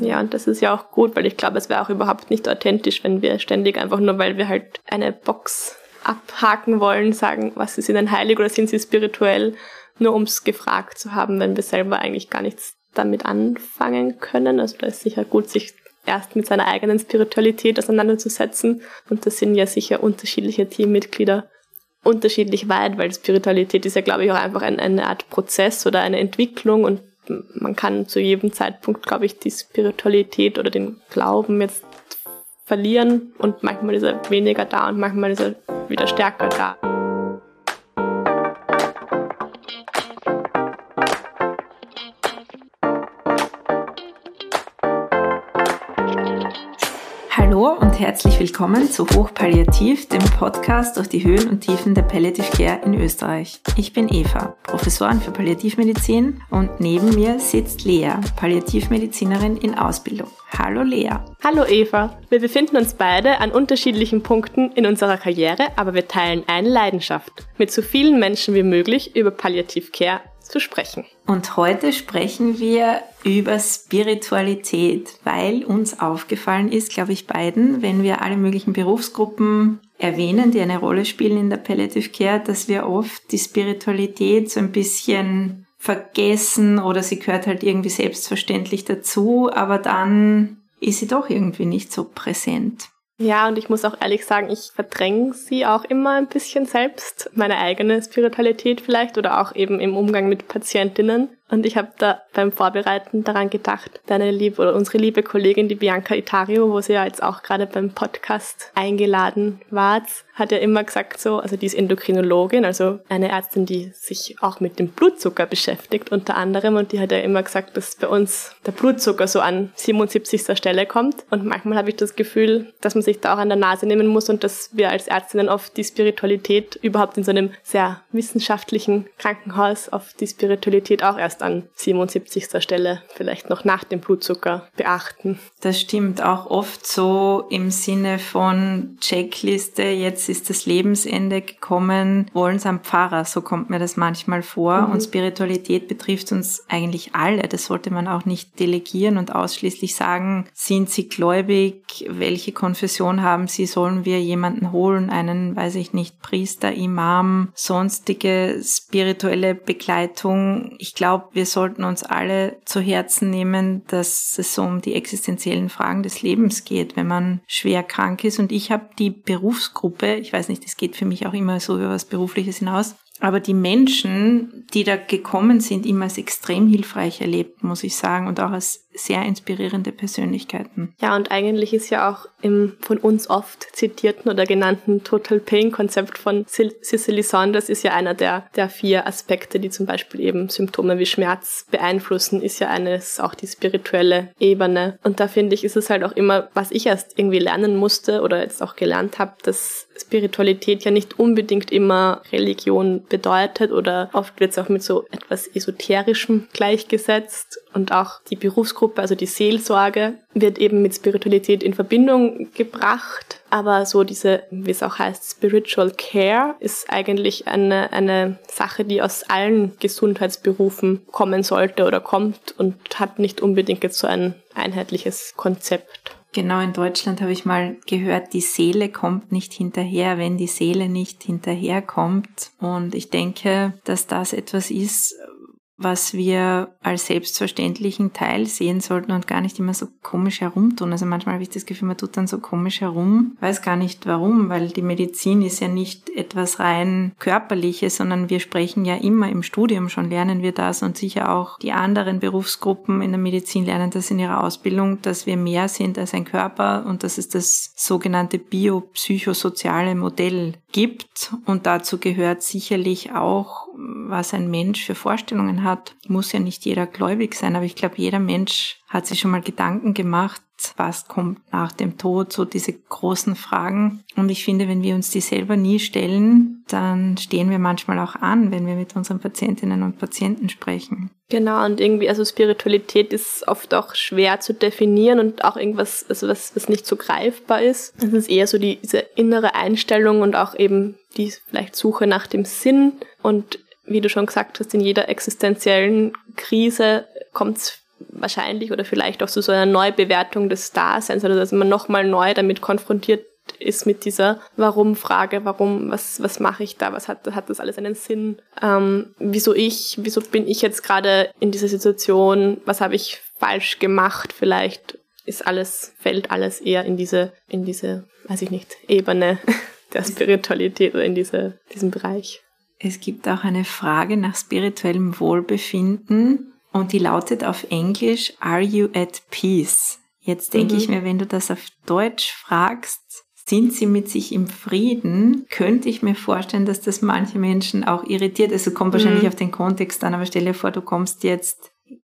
Ja, und das ist ja auch gut, weil ich glaube, es wäre auch überhaupt nicht authentisch, wenn wir ständig einfach nur, weil wir halt eine Box abhaken wollen, sagen, was ist ihnen heilig oder sind sie spirituell, nur ums gefragt zu haben, wenn wir selber eigentlich gar nichts damit anfangen können. Also da ist sicher gut, sich erst mit seiner eigenen Spiritualität auseinanderzusetzen. Und das sind ja sicher unterschiedliche Teammitglieder unterschiedlich weit, weil Spiritualität ist ja, glaube ich, auch einfach ein, eine Art Prozess oder eine Entwicklung und man kann zu jedem Zeitpunkt, glaube ich, die Spiritualität oder den Glauben jetzt verlieren und manchmal ist er weniger da und manchmal ist er wieder stärker da. Herzlich willkommen zu Hochpalliativ, dem Podcast durch die Höhen und Tiefen der Palliative Care in Österreich. Ich bin Eva, Professorin für Palliativmedizin und neben mir sitzt Lea, Palliativmedizinerin in Ausbildung. Hallo Lea. Hallo Eva. Wir befinden uns beide an unterschiedlichen Punkten in unserer Karriere, aber wir teilen eine Leidenschaft, mit so vielen Menschen wie möglich über Palliative Care zu sprechen. Und heute sprechen wir über Spiritualität, weil uns aufgefallen ist, glaube ich, beiden, wenn wir alle möglichen Berufsgruppen erwähnen, die eine Rolle spielen in der Palliative Care, dass wir oft die Spiritualität so ein bisschen vergessen oder sie gehört halt irgendwie selbstverständlich dazu, aber dann ist sie doch irgendwie nicht so präsent. Ja, und ich muss auch ehrlich sagen, ich verdränge sie auch immer ein bisschen selbst, meine eigene Spiritualität vielleicht oder auch eben im Umgang mit Patientinnen. Und ich habe da beim Vorbereiten daran gedacht, deine liebe oder unsere liebe Kollegin, die Bianca Itario, wo sie ja jetzt auch gerade beim Podcast eingeladen war, hat ja immer gesagt so, also die ist Endokrinologin, also eine Ärztin, die sich auch mit dem Blutzucker beschäftigt unter anderem und die hat ja immer gesagt, dass bei uns der Blutzucker so an 77. Stelle kommt und manchmal habe ich das Gefühl, dass man sich da auch an der Nase nehmen muss und dass wir als Ärztinnen oft die Spiritualität überhaupt in so einem sehr wissenschaftlichen Krankenhaus auf die Spiritualität auch erst erst an 77. Stelle vielleicht noch nach dem Blutzucker beachten. Das stimmt auch oft so im Sinne von Checkliste, jetzt ist das Lebensende gekommen, wollen Sie am Pfarrer, so kommt mir das manchmal vor. Mhm. Und Spiritualität betrifft uns eigentlich alle. Das sollte man auch nicht delegieren und ausschließlich sagen, sind Sie gläubig, welche Konfession haben Sie, sollen wir jemanden holen, einen, weiß ich nicht, Priester, Imam, sonstige spirituelle Begleitung. Ich glaube, wir sollten uns alle zu Herzen nehmen, dass es um die existenziellen Fragen des Lebens geht, wenn man schwer krank ist. Und ich habe die Berufsgruppe, ich weiß nicht, das geht für mich auch immer so über was Berufliches hinaus, aber die Menschen, die da gekommen sind, immer als extrem hilfreich erlebt, muss ich sagen, und auch als sehr inspirierende Persönlichkeiten. Ja, und eigentlich ist ja auch im von uns oft zitierten oder genannten Total Pain Konzept von Cicely Saunders ist ja einer der, der vier Aspekte, die zum Beispiel eben Symptome wie Schmerz beeinflussen, ist ja eines auch die spirituelle Ebene. Und da finde ich, ist es halt auch immer, was ich erst irgendwie lernen musste oder jetzt auch gelernt habe, dass Spiritualität ja nicht unbedingt immer Religion bedeutet oder oft wird es auch mit so etwas Esoterischem gleichgesetzt und auch die Berufsgruppe, also die Seelsorge, wird eben mit Spiritualität in Verbindung gebracht. Aber so diese, wie es auch heißt, Spiritual Care ist eigentlich eine, eine Sache, die aus allen Gesundheitsberufen kommen sollte oder kommt und hat nicht unbedingt jetzt so ein einheitliches Konzept. Genau, in Deutschland habe ich mal gehört, die Seele kommt nicht hinterher, wenn die Seele nicht hinterherkommt. Und ich denke, dass das etwas ist, was wir als selbstverständlichen Teil sehen sollten und gar nicht immer so komisch herumtun. Also manchmal habe ich das Gefühl, man tut dann so komisch herum, weiß gar nicht warum, weil die Medizin ist ja nicht etwas rein körperliches, sondern wir sprechen ja immer im Studium schon, lernen wir das und sicher auch die anderen Berufsgruppen in der Medizin lernen das in ihrer Ausbildung, dass wir mehr sind als ein Körper und dass es das sogenannte biopsychosoziale Modell gibt und dazu gehört sicherlich auch, was ein Mensch für Vorstellungen hat. Muss ja nicht jeder gläubig sein, aber ich glaube, jeder Mensch hat sich schon mal Gedanken gemacht, was kommt nach dem Tod, so diese großen Fragen. Und ich finde, wenn wir uns die selber nie stellen, dann stehen wir manchmal auch an, wenn wir mit unseren Patientinnen und Patienten sprechen. Genau, und irgendwie, also Spiritualität ist oft auch schwer zu definieren und auch irgendwas, also was, was nicht so greifbar ist. Es ist eher so die, diese innere Einstellung und auch eben die vielleicht Suche nach dem Sinn. Und wie du schon gesagt hast, in jeder existenziellen Krise kommt es wahrscheinlich oder vielleicht auch zu so einer Neubewertung des Daseins, also dass man nochmal neu damit konfrontiert ist mit dieser Warum-Frage, warum, was, was mache ich da, was hat, hat das alles einen Sinn, ähm, wieso ich, wieso bin ich jetzt gerade in dieser Situation, was habe ich falsch gemacht, vielleicht ist alles, fällt alles eher in diese, in diese, weiß ich nicht, Ebene der Spiritualität oder in diese, diesen Bereich. Es gibt auch eine Frage nach spirituellem Wohlbefinden und die lautet auf Englisch, are you at peace? Jetzt denke mhm. ich mir, wenn du das auf Deutsch fragst, sind sie mit sich im Frieden? Könnte ich mir vorstellen, dass das manche Menschen auch irritiert. Also kommt wahrscheinlich mhm. auf den Kontext an, aber stell dir vor, du kommst jetzt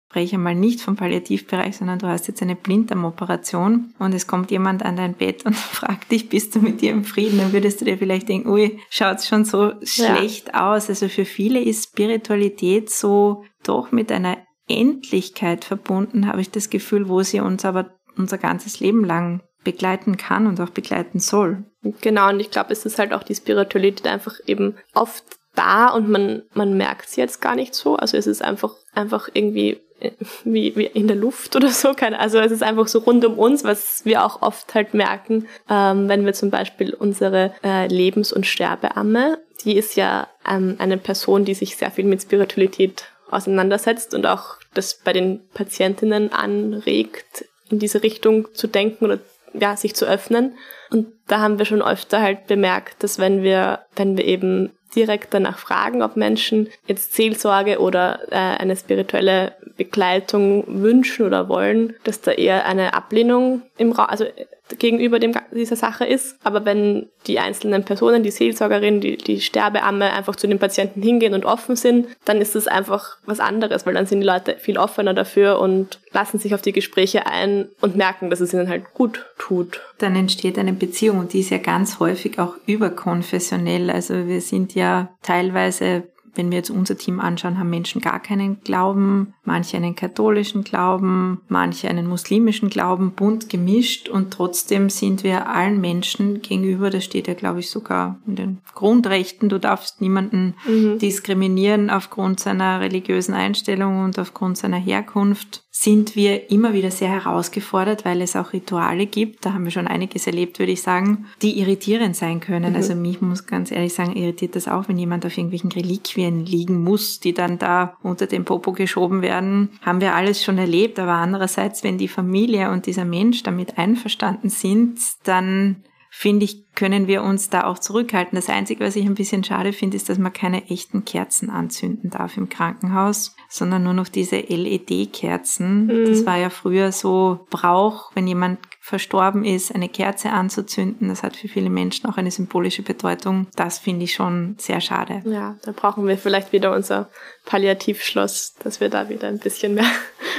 spreche mal nicht vom Palliativbereich, sondern du hast jetzt eine Blinddarmoperation und es kommt jemand an dein Bett und fragt dich, bist du mit dir im Frieden? Dann würdest du dir vielleicht denken, ui, schaut's schon so schlecht ja. aus. Also für viele ist Spiritualität so doch mit einer Endlichkeit verbunden, habe ich das Gefühl, wo sie uns aber unser ganzes Leben lang begleiten kann und auch begleiten soll. Genau, und ich glaube, es ist halt auch die Spiritualität einfach eben oft da und man, man merkt sie jetzt gar nicht so. Also es ist einfach, einfach irgendwie wie, wie in der Luft oder so. Also es ist einfach so rund um uns, was wir auch oft halt merken, ähm, wenn wir zum Beispiel unsere äh, Lebens- und Sterbeamme, die ist ja ähm, eine Person, die sich sehr viel mit Spiritualität auseinandersetzt und auch das bei den Patientinnen anregt, in diese Richtung zu denken oder ja, sich zu öffnen. Und da haben wir schon öfter halt bemerkt, dass wenn wir, wenn wir eben direkt danach fragen, ob Menschen jetzt Seelsorge oder äh, eine spirituelle Begleitung wünschen oder wollen, dass da eher eine Ablehnung im Raum, also gegenüber dem, dieser Sache ist. Aber wenn die einzelnen Personen, die Seelsorgerin, die, die Sterbeamme einfach zu den Patienten hingehen und offen sind, dann ist das einfach was anderes, weil dann sind die Leute viel offener dafür und lassen sich auf die Gespräche ein und merken, dass es ihnen halt gut tut. Dann entsteht eine Beziehung und die ist ja ganz häufig auch überkonfessionell. Also wir sind ja teilweise wenn wir jetzt unser Team anschauen, haben Menschen gar keinen Glauben, manche einen katholischen Glauben, manche einen muslimischen Glauben, bunt gemischt und trotzdem sind wir allen Menschen gegenüber, das steht ja glaube ich sogar in den Grundrechten, du darfst niemanden mhm. diskriminieren aufgrund seiner religiösen Einstellung und aufgrund seiner Herkunft sind wir immer wieder sehr herausgefordert, weil es auch Rituale gibt, da haben wir schon einiges erlebt, würde ich sagen, die irritierend sein können. Mhm. Also mich muss ganz ehrlich sagen, irritiert das auch, wenn jemand auf irgendwelchen Reliquien liegen muss, die dann da unter den Popo geschoben werden. Haben wir alles schon erlebt, aber andererseits, wenn die Familie und dieser Mensch damit einverstanden sind, dann finde ich, können wir uns da auch zurückhalten. Das Einzige, was ich ein bisschen schade finde, ist, dass man keine echten Kerzen anzünden darf im Krankenhaus, sondern nur noch diese LED-Kerzen. Mhm. Das war ja früher so Brauch, wenn jemand verstorben ist, eine Kerze anzuzünden. Das hat für viele Menschen auch eine symbolische Bedeutung. Das finde ich schon sehr schade. Ja, da brauchen wir vielleicht wieder unser Palliativschloss, dass wir da wieder ein bisschen mehr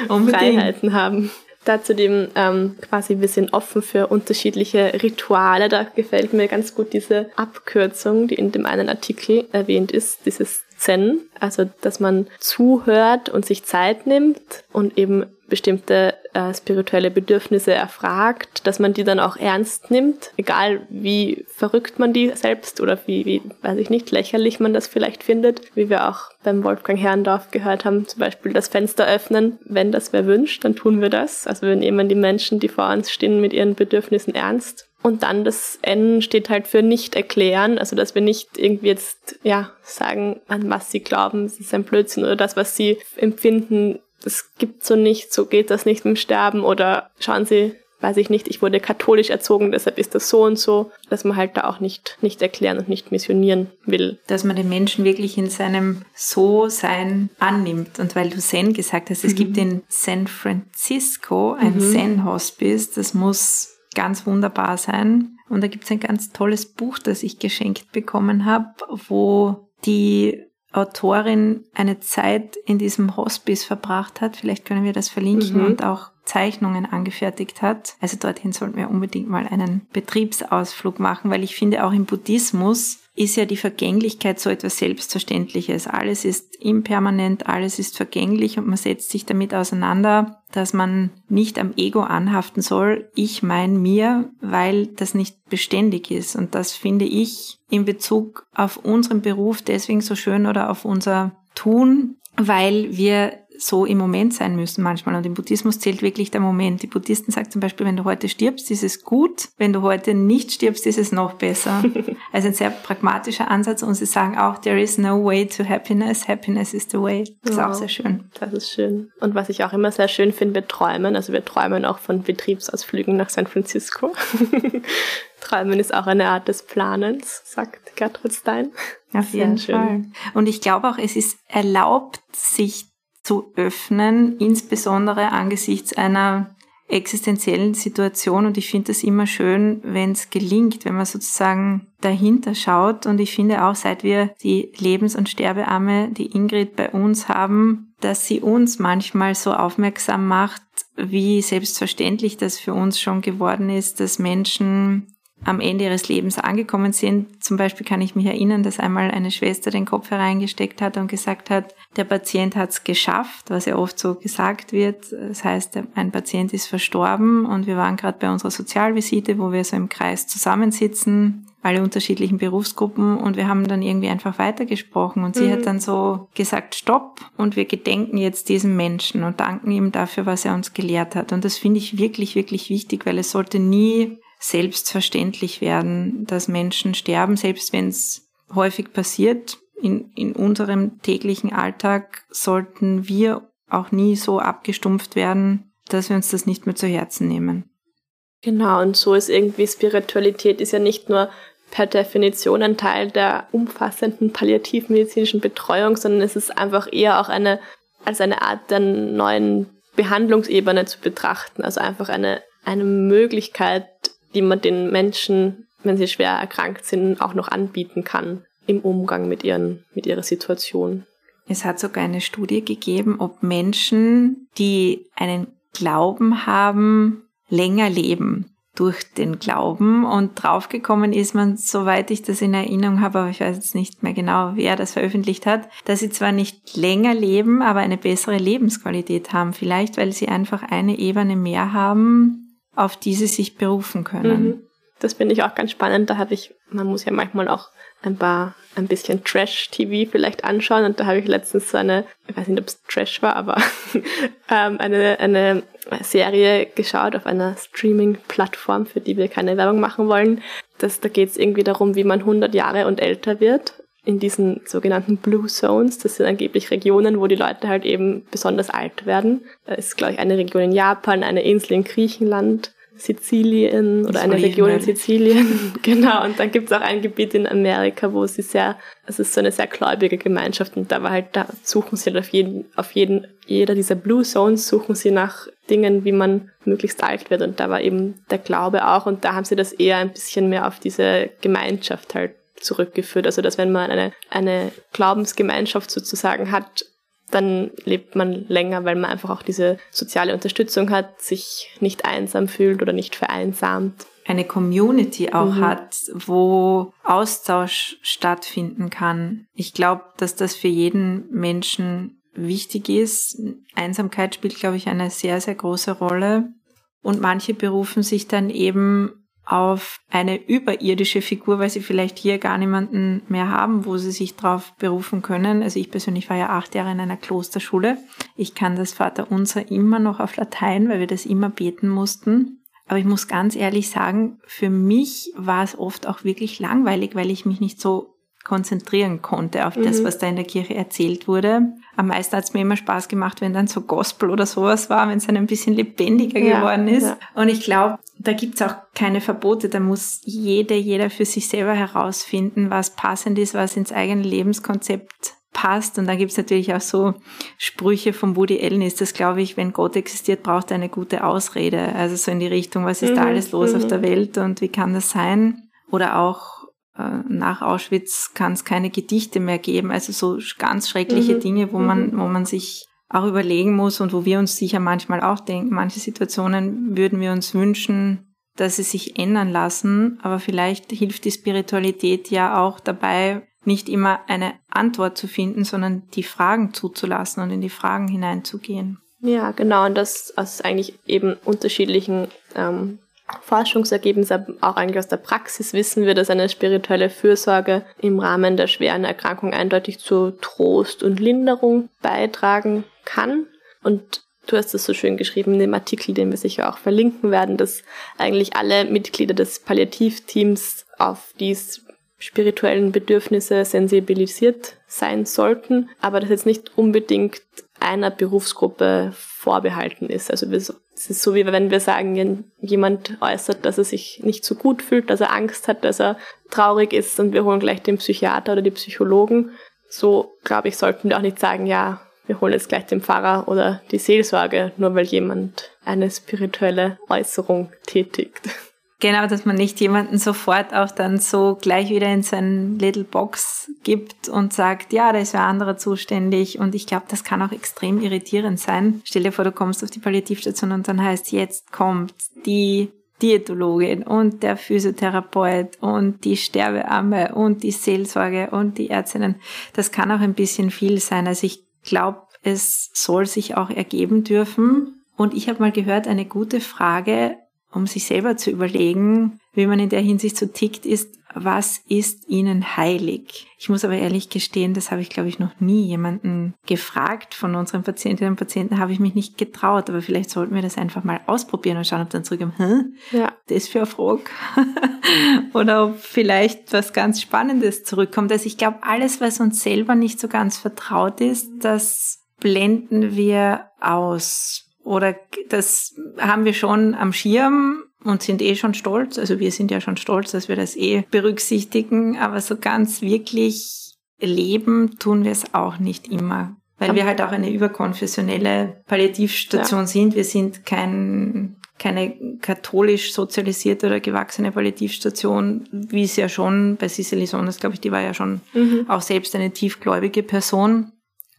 Freiheiten haben da zudem ähm, quasi wir sind offen für unterschiedliche Rituale. Da gefällt mir ganz gut diese Abkürzung, die in dem einen Artikel erwähnt ist, dieses Zen, also dass man zuhört und sich Zeit nimmt und eben bestimmte äh, spirituelle Bedürfnisse erfragt, dass man die dann auch ernst nimmt, egal wie verrückt man die selbst oder wie, wie, weiß ich nicht, lächerlich man das vielleicht findet, wie wir auch beim Wolfgang Herrendorf gehört haben, zum Beispiel das Fenster öffnen, wenn das wer wünscht, dann tun wir das. Also wir nehmen die Menschen, die vor uns stehen, mit ihren Bedürfnissen ernst und dann das N steht halt für nicht erklären, also dass wir nicht irgendwie jetzt, ja, sagen, an was sie glauben, es ist ein Blödsinn oder das, was sie empfinden, das gibt so nicht, so geht das nicht im Sterben oder schauen Sie, weiß ich nicht, ich wurde katholisch erzogen, deshalb ist das so und so, dass man halt da auch nicht, nicht erklären und nicht missionieren will. Dass man den Menschen wirklich in seinem So-Sein annimmt. Und weil du Zen gesagt hast, es mhm. gibt in San Francisco ein mhm. Zen-Hospice, das muss ganz wunderbar sein. Und da gibt es ein ganz tolles Buch, das ich geschenkt bekommen habe, wo die Autorin eine Zeit in diesem Hospice verbracht hat. Vielleicht können wir das verlinken mhm. und auch Zeichnungen angefertigt hat. Also dorthin sollten wir unbedingt mal einen Betriebsausflug machen, weil ich finde auch im Buddhismus ist ja die Vergänglichkeit so etwas Selbstverständliches. Alles ist impermanent, alles ist vergänglich und man setzt sich damit auseinander, dass man nicht am Ego anhaften soll, ich mein mir, weil das nicht beständig ist. Und das finde ich in Bezug auf unseren Beruf deswegen so schön oder auf unser Tun, weil wir so im Moment sein müssen manchmal. Und im Buddhismus zählt wirklich der Moment. Die Buddhisten sagen zum Beispiel, wenn du heute stirbst, ist es gut. Wenn du heute nicht stirbst, ist es noch besser. also ein sehr pragmatischer Ansatz. Und sie sagen auch, there is no way to happiness. Happiness is the way. Das wow. ist auch sehr schön. Das ist schön. Und was ich auch immer sehr schön finde, wir träumen. Also wir träumen auch von Betriebsausflügen nach San Francisco. Träumen ist auch eine Art des Planens, sagt Gertrud Stein. Auf jeden Fall. Und ich glaube auch, es ist erlaubt, sich zu öffnen, insbesondere angesichts einer existenziellen Situation. Und ich finde es immer schön, wenn es gelingt, wenn man sozusagen dahinter schaut. Und ich finde auch, seit wir die Lebens- und Sterbearme, die Ingrid bei uns haben, dass sie uns manchmal so aufmerksam macht, wie selbstverständlich das für uns schon geworden ist, dass Menschen am Ende ihres Lebens angekommen sind. Zum Beispiel kann ich mich erinnern, dass einmal eine Schwester den Kopf hereingesteckt hat und gesagt hat, der Patient hat es geschafft, was ja oft so gesagt wird. Das heißt, ein Patient ist verstorben und wir waren gerade bei unserer Sozialvisite, wo wir so im Kreis zusammensitzen, alle unterschiedlichen Berufsgruppen und wir haben dann irgendwie einfach weitergesprochen und sie mhm. hat dann so gesagt, stopp und wir gedenken jetzt diesem Menschen und danken ihm dafür, was er uns gelehrt hat. Und das finde ich wirklich, wirklich wichtig, weil es sollte nie selbstverständlich werden, dass Menschen sterben, selbst wenn es häufig passiert. In, in unserem täglichen Alltag sollten wir auch nie so abgestumpft werden, dass wir uns das nicht mehr zu Herzen nehmen. Genau, und so ist irgendwie Spiritualität ist ja nicht nur per Definition ein Teil der umfassenden palliativmedizinischen Betreuung, sondern es ist einfach eher auch eine, als eine Art der neuen Behandlungsebene zu betrachten. Also einfach eine, eine Möglichkeit, die man den Menschen, wenn sie schwer erkrankt sind, auch noch anbieten kann im Umgang mit, ihren, mit ihrer Situation. Es hat sogar eine Studie gegeben, ob Menschen, die einen Glauben haben, länger leben durch den Glauben und draufgekommen ist man, soweit ich das in Erinnerung habe, aber ich weiß jetzt nicht mehr genau, wer das veröffentlicht hat, dass sie zwar nicht länger leben, aber eine bessere Lebensqualität haben. Vielleicht, weil sie einfach eine Ebene mehr haben, auf die sie sich berufen können. Mhm. Das finde ich auch ganz spannend. Da habe ich, man muss ja manchmal auch ein paar, ein bisschen Trash-TV vielleicht anschauen. Und da habe ich letztens so eine, ich weiß nicht, ob es Trash war, aber ähm, eine, eine Serie geschaut auf einer Streaming-Plattform, für die wir keine Werbung machen wollen. Das, da geht es irgendwie darum, wie man 100 Jahre und älter wird in diesen sogenannten Blue Zones. Das sind angeblich Regionen, wo die Leute halt eben besonders alt werden. Da ist, glaube ich, eine Region in Japan, eine Insel in Griechenland, Sizilien oder eine Region in Sizilien. genau. Und dann gibt es auch ein Gebiet in Amerika, wo sie sehr, es ist so eine sehr gläubige Gemeinschaft und da war halt, da suchen sie halt auf jeden, auf jeden, jeder dieser Blue Zones suchen sie nach Dingen, wie man möglichst alt wird. Und da war eben der Glaube auch und da haben sie das eher ein bisschen mehr auf diese Gemeinschaft halt zurückgeführt. Also dass wenn man eine, eine Glaubensgemeinschaft sozusagen hat, dann lebt man länger, weil man einfach auch diese soziale Unterstützung hat, sich nicht einsam fühlt oder nicht vereinsamt. Eine Community auch mhm. hat, wo Austausch stattfinden kann. Ich glaube, dass das für jeden Menschen wichtig ist. Einsamkeit spielt, glaube ich, eine sehr, sehr große Rolle. Und manche berufen sich dann eben auf eine überirdische Figur, weil sie vielleicht hier gar niemanden mehr haben, wo sie sich drauf berufen können. Also ich persönlich war ja acht Jahre in einer Klosterschule. Ich kann das Vaterunser immer noch auf Latein, weil wir das immer beten mussten. Aber ich muss ganz ehrlich sagen, für mich war es oft auch wirklich langweilig, weil ich mich nicht so konzentrieren konnte auf mhm. das, was da in der Kirche erzählt wurde. Am meisten hat es mir immer Spaß gemacht, wenn dann so Gospel oder sowas war, wenn es dann ein bisschen lebendiger ja, geworden ist. Ja. Und ich glaube, da gibt's auch keine Verbote. Da muss jede, jeder für sich selber herausfinden, was passend ist, was ins eigene Lebenskonzept passt. Und da gibt's natürlich auch so Sprüche von Woody Allen ist das, glaube ich, wenn Gott existiert, braucht er eine gute Ausrede. Also so in die Richtung, was ist mhm, da alles los auf mhm. der Welt und wie kann das sein? Oder auch nach Auschwitz kann es keine Gedichte mehr geben. Also so ganz schreckliche mhm. Dinge, wo man, mhm. wo man sich auch überlegen muss und wo wir uns sicher manchmal auch denken, manche Situationen würden wir uns wünschen, dass sie sich ändern lassen, aber vielleicht hilft die Spiritualität ja auch dabei, nicht immer eine Antwort zu finden, sondern die Fragen zuzulassen und in die Fragen hineinzugehen. Ja, genau, und das aus eigentlich eben unterschiedlichen ähm, Forschungsergebnisse, auch eigentlich aus der Praxis wissen wir, dass eine spirituelle Fürsorge im Rahmen der schweren Erkrankung eindeutig zu Trost und Linderung beitragen kann. Und du hast es so schön geschrieben in dem Artikel, den wir sicher auch verlinken werden, dass eigentlich alle Mitglieder des Palliativteams auf die spirituellen Bedürfnisse sensibilisiert sein sollten, aber das jetzt nicht unbedingt einer Berufsgruppe vorbehalten ist. Also es ist so, wie wenn wir sagen, jemand äußert, dass er sich nicht so gut fühlt, dass er Angst hat, dass er traurig ist und wir holen gleich den Psychiater oder die Psychologen. So, glaube ich, sollten wir auch nicht sagen, ja, wir holen jetzt gleich den Pfarrer oder die Seelsorge, nur weil jemand eine spirituelle Äußerung tätigt. Genau, dass man nicht jemanden sofort auch dann so gleich wieder in so ein Little Box gibt und sagt, ja, da ist wer anderer zuständig. Und ich glaube, das kann auch extrem irritierend sein. Stell dir vor, du kommst auf die Palliativstation und dann heißt, jetzt kommt die Diätologin und der Physiotherapeut und die Sterbeamme und die Seelsorge und die Ärztinnen. Das kann auch ein bisschen viel sein. Also ich glaube, es soll sich auch ergeben dürfen. Und ich habe mal gehört, eine gute Frage um sich selber zu überlegen, wie man in der Hinsicht so tickt, ist, was ist ihnen heilig? Ich muss aber ehrlich gestehen, das habe ich, glaube ich, noch nie jemanden gefragt von unseren Patientinnen und Patienten, habe ich mich nicht getraut, aber vielleicht sollten wir das einfach mal ausprobieren und schauen, ob dann zurückkommen, hä? Ja. Das für ein Frage. Oder ob vielleicht was ganz Spannendes zurückkommt. Also ich glaube, alles, was uns selber nicht so ganz vertraut ist, das blenden wir aus oder das haben wir schon am Schirm und sind eh schon stolz. Also wir sind ja schon stolz, dass wir das eh berücksichtigen, aber so ganz wirklich leben tun wir es auch nicht immer. Weil wir halt auch eine überkonfessionelle Palliativstation ja. sind. Wir sind kein, keine katholisch sozialisierte oder gewachsene Palliativstation, wie es ja schon bei Cicely Sones, glaube ich, die war ja schon mhm. auch selbst eine tiefgläubige Person.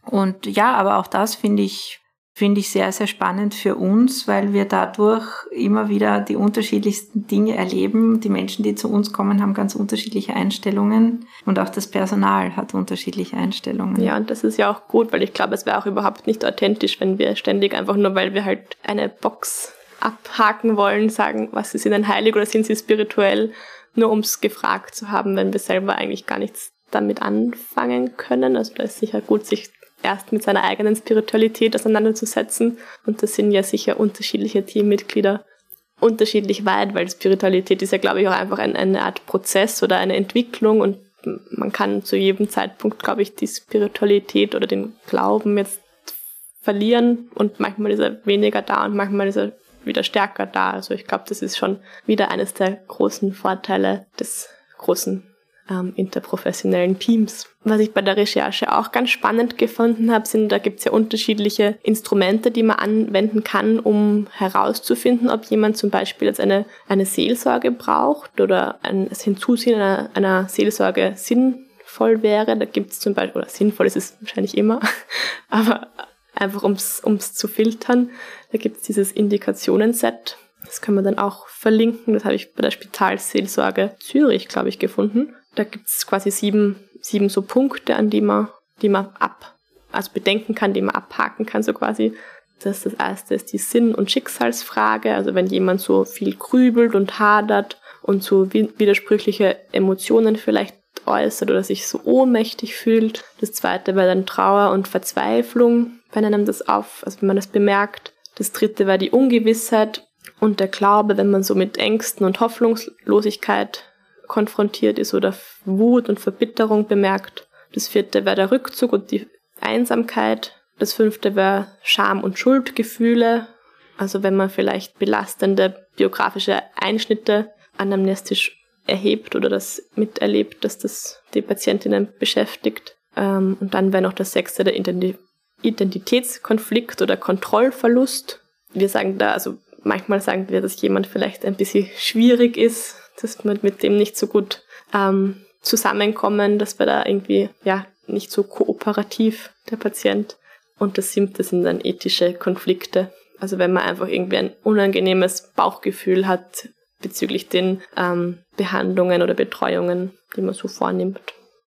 Und ja, aber auch das finde ich finde ich sehr, sehr spannend für uns, weil wir dadurch immer wieder die unterschiedlichsten Dinge erleben. Die Menschen, die zu uns kommen, haben ganz unterschiedliche Einstellungen und auch das Personal hat unterschiedliche Einstellungen. Ja, und das ist ja auch gut, weil ich glaube, es wäre auch überhaupt nicht authentisch, wenn wir ständig einfach nur, weil wir halt eine Box abhaken wollen, sagen, was ist ihnen heilig oder sind sie spirituell, nur ums gefragt zu haben, wenn wir selber eigentlich gar nichts damit anfangen können. Also da ist sicher gut, sich erst mit seiner eigenen Spiritualität auseinanderzusetzen. Und das sind ja sicher unterschiedliche Teammitglieder unterschiedlich weit, weil Spiritualität ist ja, glaube ich, auch einfach ein, eine Art Prozess oder eine Entwicklung und man kann zu jedem Zeitpunkt, glaube ich, die Spiritualität oder den Glauben jetzt verlieren und manchmal ist er weniger da und manchmal ist er wieder stärker da. Also ich glaube, das ist schon wieder eines der großen Vorteile des großen ähm, interprofessionellen Teams. Was ich bei der Recherche auch ganz spannend gefunden habe, sind, da gibt es ja unterschiedliche Instrumente, die man anwenden kann, um herauszufinden, ob jemand zum Beispiel jetzt eine, eine Seelsorge braucht oder ein, das Hinzusehen einer, einer Seelsorge sinnvoll wäre. Da gibt es zum Beispiel, oder sinnvoll ist es wahrscheinlich immer, aber einfach ums, ums zu filtern, da gibt es dieses Indikationenset. Das kann man dann auch verlinken. Das habe ich bei der Spitalseelsorge Zürich, glaube ich, gefunden da gibt es quasi sieben, sieben so Punkte, an die man, die man ab, also bedenken kann, die man abhaken kann, so quasi. Das, das erste ist die Sinn- und Schicksalsfrage. Also wenn jemand so viel grübelt und hadert und so widersprüchliche Emotionen vielleicht äußert oder sich so ohnmächtig fühlt. Das zweite wäre dann Trauer und Verzweiflung, wenn einem das auf, also wenn man das bemerkt. Das dritte wäre die Ungewissheit und der Glaube, wenn man so mit Ängsten und Hoffnungslosigkeit konfrontiert ist oder Wut und Verbitterung bemerkt. Das vierte wäre der Rückzug und die Einsamkeit. Das fünfte wäre Scham und Schuldgefühle. Also wenn man vielleicht belastende biografische Einschnitte anamnestisch erhebt oder das miterlebt, dass das die Patientinnen beschäftigt. Ähm, und dann wäre noch das sechste der Identitätskonflikt oder Kontrollverlust. Wir sagen da, also manchmal sagen wir, dass jemand vielleicht ein bisschen schwierig ist, dass wir mit dem nicht so gut ähm, zusammenkommen, dass wir da irgendwie ja nicht so kooperativ der Patient. Und das siebte sind dann ethische Konflikte. Also wenn man einfach irgendwie ein unangenehmes Bauchgefühl hat bezüglich den ähm, Behandlungen oder Betreuungen, die man so vornimmt.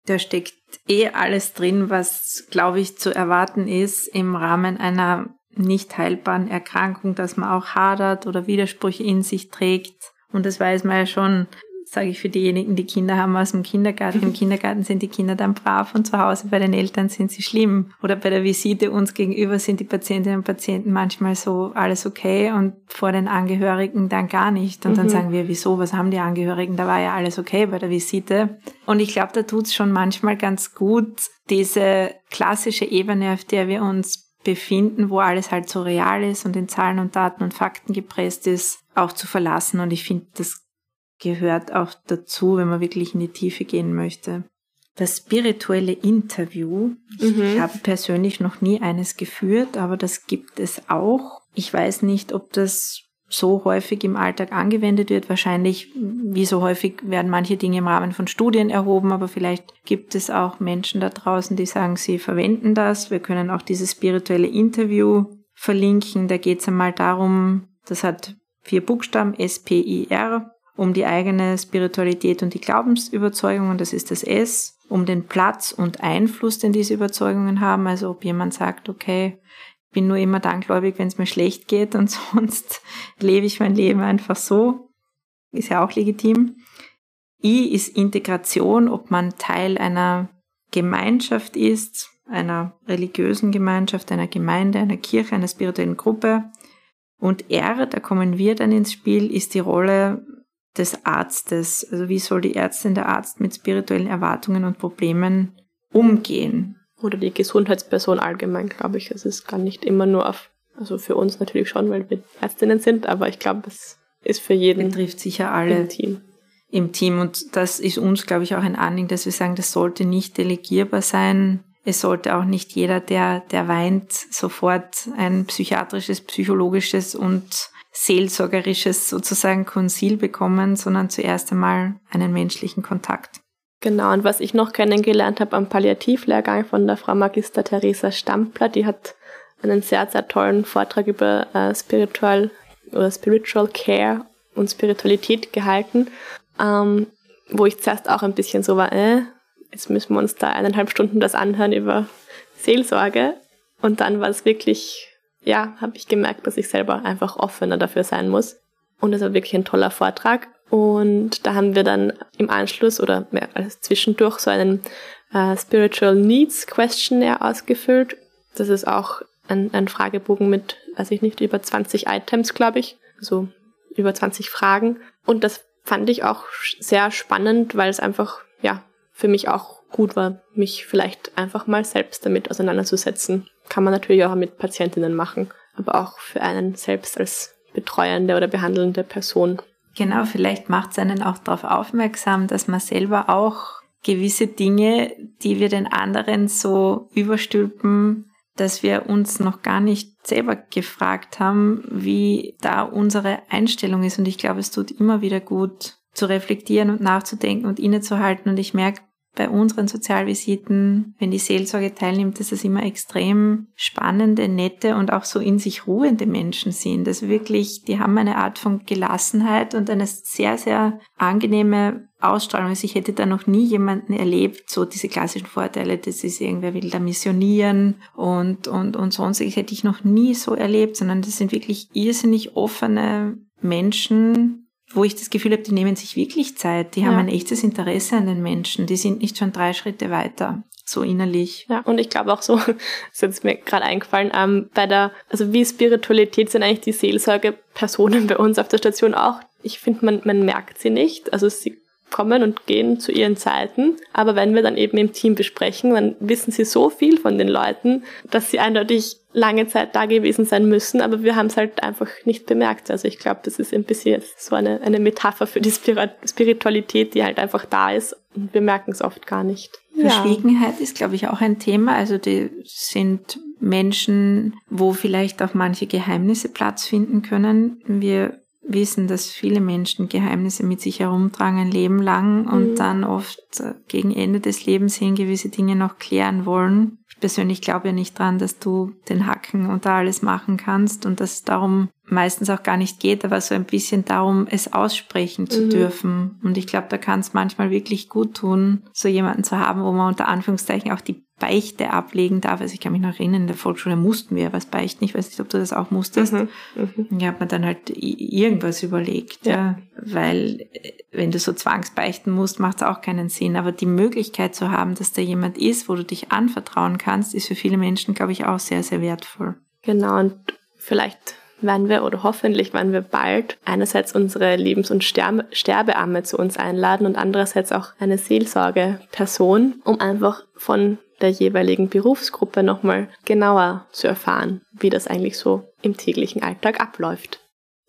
Da steckt eh alles drin, was, glaube ich, zu erwarten ist im Rahmen einer nicht heilbaren Erkrankung, dass man auch hadert oder Widersprüche in sich trägt. Und das weiß man ja schon sage ich für diejenigen, die Kinder haben aus dem Kindergarten. Im Kindergarten sind die Kinder dann brav und zu Hause bei den Eltern sind sie schlimm. Oder bei der Visite uns gegenüber sind die Patientinnen und Patienten manchmal so alles okay und vor den Angehörigen dann gar nicht. Und dann mhm. sagen wir, wieso, was haben die Angehörigen? Da war ja alles okay bei der Visite. Und ich glaube, da tut's schon manchmal ganz gut, diese klassische Ebene, auf der wir uns befinden, wo alles halt so real ist und in Zahlen und Daten und Fakten gepresst ist, auch zu verlassen. Und ich finde, das gehört auch dazu, wenn man wirklich in die Tiefe gehen möchte. Das spirituelle Interview. Mhm. Ich habe persönlich noch nie eines geführt, aber das gibt es auch. Ich weiß nicht, ob das so häufig im Alltag angewendet wird. Wahrscheinlich, wie so häufig, werden manche Dinge im Rahmen von Studien erhoben, aber vielleicht gibt es auch Menschen da draußen, die sagen, sie verwenden das. Wir können auch dieses spirituelle Interview verlinken. Da geht es einmal darum, das hat vier Buchstaben, S-P-I-R, um die eigene Spiritualität und die Glaubensüberzeugungen, das ist das S, um den Platz und Einfluss, den diese Überzeugungen haben. Also ob jemand sagt, okay, ich bin nur immer dann gläubig, wenn es mir schlecht geht und sonst lebe ich mein Leben einfach so, ist ja auch legitim. I ist Integration, ob man Teil einer Gemeinschaft ist, einer religiösen Gemeinschaft, einer Gemeinde, einer Kirche, einer spirituellen Gruppe. Und R, da kommen wir dann ins Spiel, ist die Rolle des Arztes. Also wie soll die Ärztin, der Arzt mit spirituellen Erwartungen und Problemen umgehen? Oder die Gesundheitsperson allgemein, glaube ich. Es ist gar nicht immer nur auf, also für uns natürlich schon, weil wir Ärztinnen sind, aber ich glaube, es ist für jeden. Betrifft sicher alle im Team. Im Team. Und das ist uns, glaube ich, auch ein Anliegen, dass wir sagen, das sollte nicht delegierbar sein. Es sollte auch nicht jeder, der, der weint, sofort ein psychiatrisches, psychologisches und seelsorgerisches sozusagen Konsil bekommen, sondern zuerst einmal einen menschlichen Kontakt. Genau, und was ich noch kennengelernt habe am Palliativlehrgang von der Frau Magister Theresa Stampler, die hat einen sehr, sehr tollen Vortrag über äh, Spiritual oder Spiritual Care und Spiritualität gehalten, ähm, wo ich zuerst auch ein bisschen so war, äh, jetzt müssen wir uns da eineinhalb Stunden das anhören über Seelsorge. Und dann war es wirklich ja, habe ich gemerkt, dass ich selber einfach offener dafür sein muss. Und es war wirklich ein toller Vortrag. Und da haben wir dann im Anschluss oder mehr als zwischendurch so einen äh, Spiritual Needs Questionnaire ausgefüllt. Das ist auch ein, ein Fragebogen mit, weiß ich nicht, über 20 Items, glaube ich. Also über 20 Fragen. Und das fand ich auch sehr spannend, weil es einfach, ja, für mich auch gut war, mich vielleicht einfach mal selbst damit auseinanderzusetzen kann man natürlich auch mit Patientinnen machen, aber auch für einen selbst als betreuende oder behandelnde Person. Genau, vielleicht macht es einen auch darauf aufmerksam, dass man selber auch gewisse Dinge, die wir den anderen so überstülpen, dass wir uns noch gar nicht selber gefragt haben, wie da unsere Einstellung ist. Und ich glaube, es tut immer wieder gut zu reflektieren und nachzudenken und innezuhalten. Und ich merke bei unseren Sozialvisiten, wenn die Seelsorge teilnimmt, dass es immer extrem spannende, nette und auch so in sich ruhende Menschen sind. Also wirklich, die haben eine Art von Gelassenheit und eine sehr, sehr angenehme Ausstrahlung. Also ich hätte da noch nie jemanden erlebt, so diese klassischen Vorteile, das ist irgendwer will da missionieren und, und, und sonstiges hätte ich noch nie so erlebt, sondern das sind wirklich irrsinnig offene Menschen, wo ich das Gefühl habe, die nehmen sich wirklich Zeit, die ja. haben ein echtes Interesse an den Menschen, die sind nicht schon drei Schritte weiter, so innerlich. Ja, und ich glaube auch so, ist jetzt mir gerade eingefallen, ähm, bei der, also wie Spiritualität sind eigentlich die Seelsorge-Personen bei uns auf der Station auch. Ich finde, man, man merkt sie nicht, also sie kommen und gehen zu ihren Zeiten. Aber wenn wir dann eben im Team besprechen, dann wissen sie so viel von den Leuten, dass sie eindeutig lange Zeit da gewesen sein müssen, aber wir haben es halt einfach nicht bemerkt. Also ich glaube, das ist ein bisschen so eine, eine Metapher für die Spiritualität, die halt einfach da ist und wir merken es oft gar nicht. Verschwiegenheit ja. ist, glaube ich, auch ein Thema. Also die sind Menschen, wo vielleicht auch manche Geheimnisse Platz finden können. Wir wissen, dass viele Menschen Geheimnisse mit sich herumtragen ein Leben lang und mhm. dann oft äh, gegen Ende des Lebens hin gewisse Dinge noch klären wollen. Ich persönlich glaube ja nicht dran, dass du den Hacken und da alles machen kannst und dass es darum meistens auch gar nicht geht, aber so ein bisschen darum, es aussprechen zu mhm. dürfen. Und ich glaube, da kann es manchmal wirklich gut tun, so jemanden zu haben, wo man unter Anführungszeichen auch die Beichte ablegen darf. Also ich kann mich noch erinnern, in der Volksschule mussten wir was beichten. Ich weiß nicht, ob du das auch musstest. Mhm. Mhm. Ja, hat man dann halt irgendwas überlegt. Ja. ja. weil äh, wenn du so zwangsbeichten musst, macht es auch keinen Sinn. Aber die Möglichkeit zu haben, dass da jemand ist, wo du dich anvertrauen kannst, ist für viele Menschen, glaube ich, auch sehr, sehr wertvoll. Genau, und vielleicht werden wir oder hoffentlich werden wir bald einerseits unsere Lebens- und Sterbeamme zu uns einladen und andererseits auch eine Seelsorgeperson, um einfach von der jeweiligen Berufsgruppe nochmal genauer zu erfahren, wie das eigentlich so im täglichen Alltag abläuft.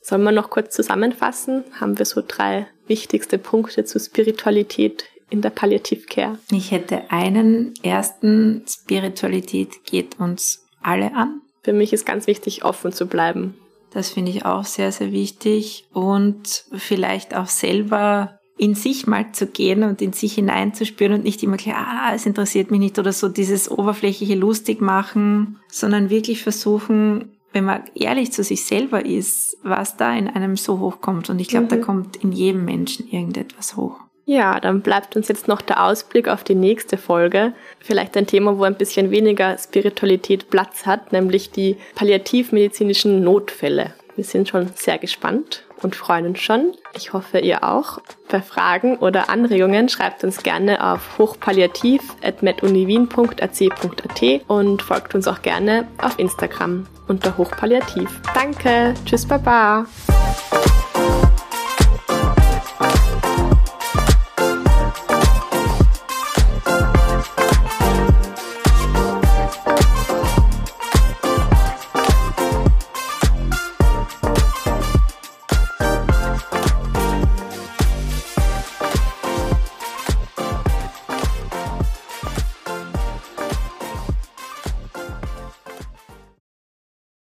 Sollen wir noch kurz zusammenfassen? Haben wir so drei wichtigste Punkte zur Spiritualität in der Palliativcare? Ich hätte einen ersten, Spiritualität geht uns alle an. Für mich ist ganz wichtig, offen zu bleiben. Das finde ich auch sehr, sehr wichtig und vielleicht auch selber in sich mal zu gehen und in sich hineinzuspüren und nicht immer klar, ah, es interessiert mich nicht oder so dieses oberflächliche lustig machen, sondern wirklich versuchen, wenn man ehrlich zu sich selber ist, was da in einem so hochkommt. Und ich glaube, mhm. da kommt in jedem Menschen irgendetwas hoch. Ja, dann bleibt uns jetzt noch der Ausblick auf die nächste Folge. Vielleicht ein Thema, wo ein bisschen weniger Spiritualität Platz hat, nämlich die palliativmedizinischen Notfälle. Wir sind schon sehr gespannt und freuen uns schon. Ich hoffe, ihr auch. Bei Fragen oder Anregungen schreibt uns gerne auf hochpalliativ.meduniwien.ac.at und folgt uns auch gerne auf Instagram unter hochpalliativ. Danke, tschüss, baba.